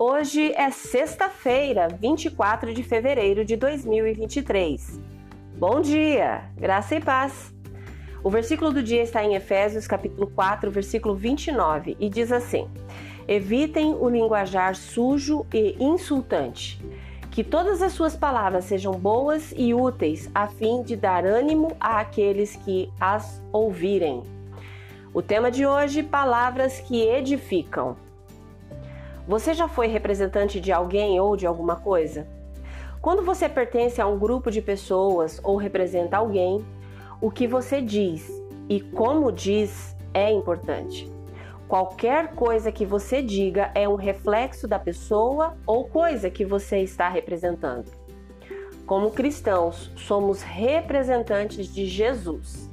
Hoje é sexta-feira, 24 de fevereiro de 2023. Bom dia, graça e paz. O versículo do dia está em Efésios, capítulo 4, versículo 29, e diz assim: Evitem o linguajar sujo e insultante. Que todas as suas palavras sejam boas e úteis, a fim de dar ânimo àqueles que as ouvirem. O tema de hoje: palavras que edificam. Você já foi representante de alguém ou de alguma coisa? Quando você pertence a um grupo de pessoas ou representa alguém, o que você diz e como diz é importante. Qualquer coisa que você diga é um reflexo da pessoa ou coisa que você está representando. Como cristãos, somos representantes de Jesus.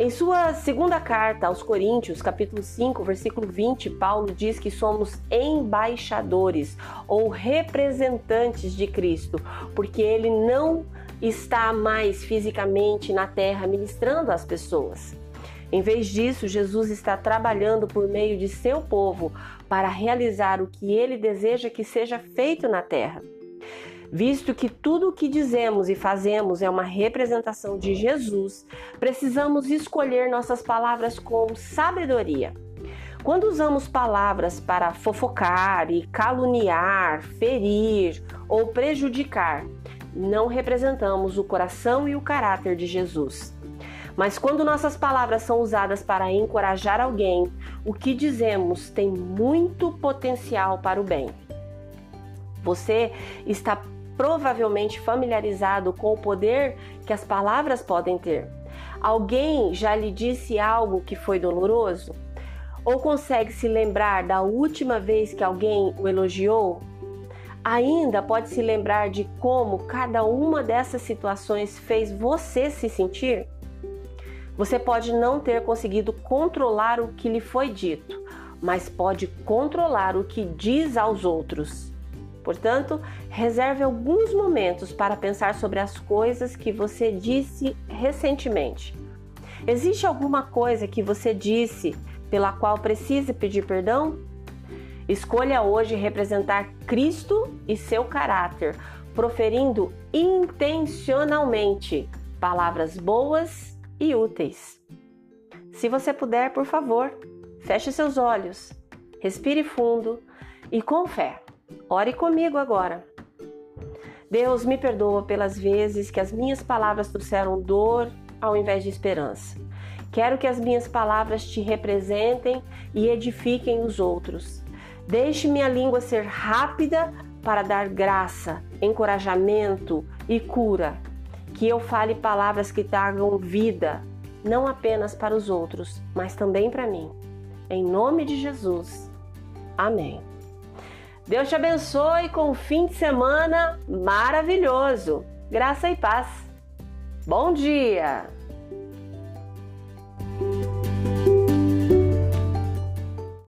Em sua segunda carta aos Coríntios, capítulo 5, versículo 20, Paulo diz que somos embaixadores ou representantes de Cristo, porque ele não está mais fisicamente na terra ministrando às pessoas. Em vez disso, Jesus está trabalhando por meio de seu povo para realizar o que ele deseja que seja feito na terra. Visto que tudo o que dizemos e fazemos é uma representação de Jesus, precisamos escolher nossas palavras com sabedoria. Quando usamos palavras para fofocar e caluniar, ferir ou prejudicar, não representamos o coração e o caráter de Jesus. Mas quando nossas palavras são usadas para encorajar alguém, o que dizemos tem muito potencial para o bem. Você está provavelmente familiarizado com o poder que as palavras podem ter. Alguém já lhe disse algo que foi doloroso? Ou consegue se lembrar da última vez que alguém o elogiou? Ainda pode se lembrar de como cada uma dessas situações fez você se sentir? Você pode não ter conseguido controlar o que lhe foi dito, mas pode controlar o que diz aos outros. Portanto, reserve alguns momentos para pensar sobre as coisas que você disse recentemente. Existe alguma coisa que você disse pela qual precisa pedir perdão? Escolha hoje representar Cristo e seu caráter, proferindo intencionalmente palavras boas e úteis. Se você puder, por favor, feche seus olhos, respire fundo e com fé Ore comigo agora. Deus me perdoa pelas vezes que as minhas palavras trouxeram dor ao invés de esperança. Quero que as minhas palavras te representem e edifiquem os outros. Deixe minha língua ser rápida para dar graça, encorajamento e cura. Que eu fale palavras que tragam vida, não apenas para os outros, mas também para mim. Em nome de Jesus. Amém. Deus te abençoe com um fim de semana maravilhoso. Graça e paz. Bom dia!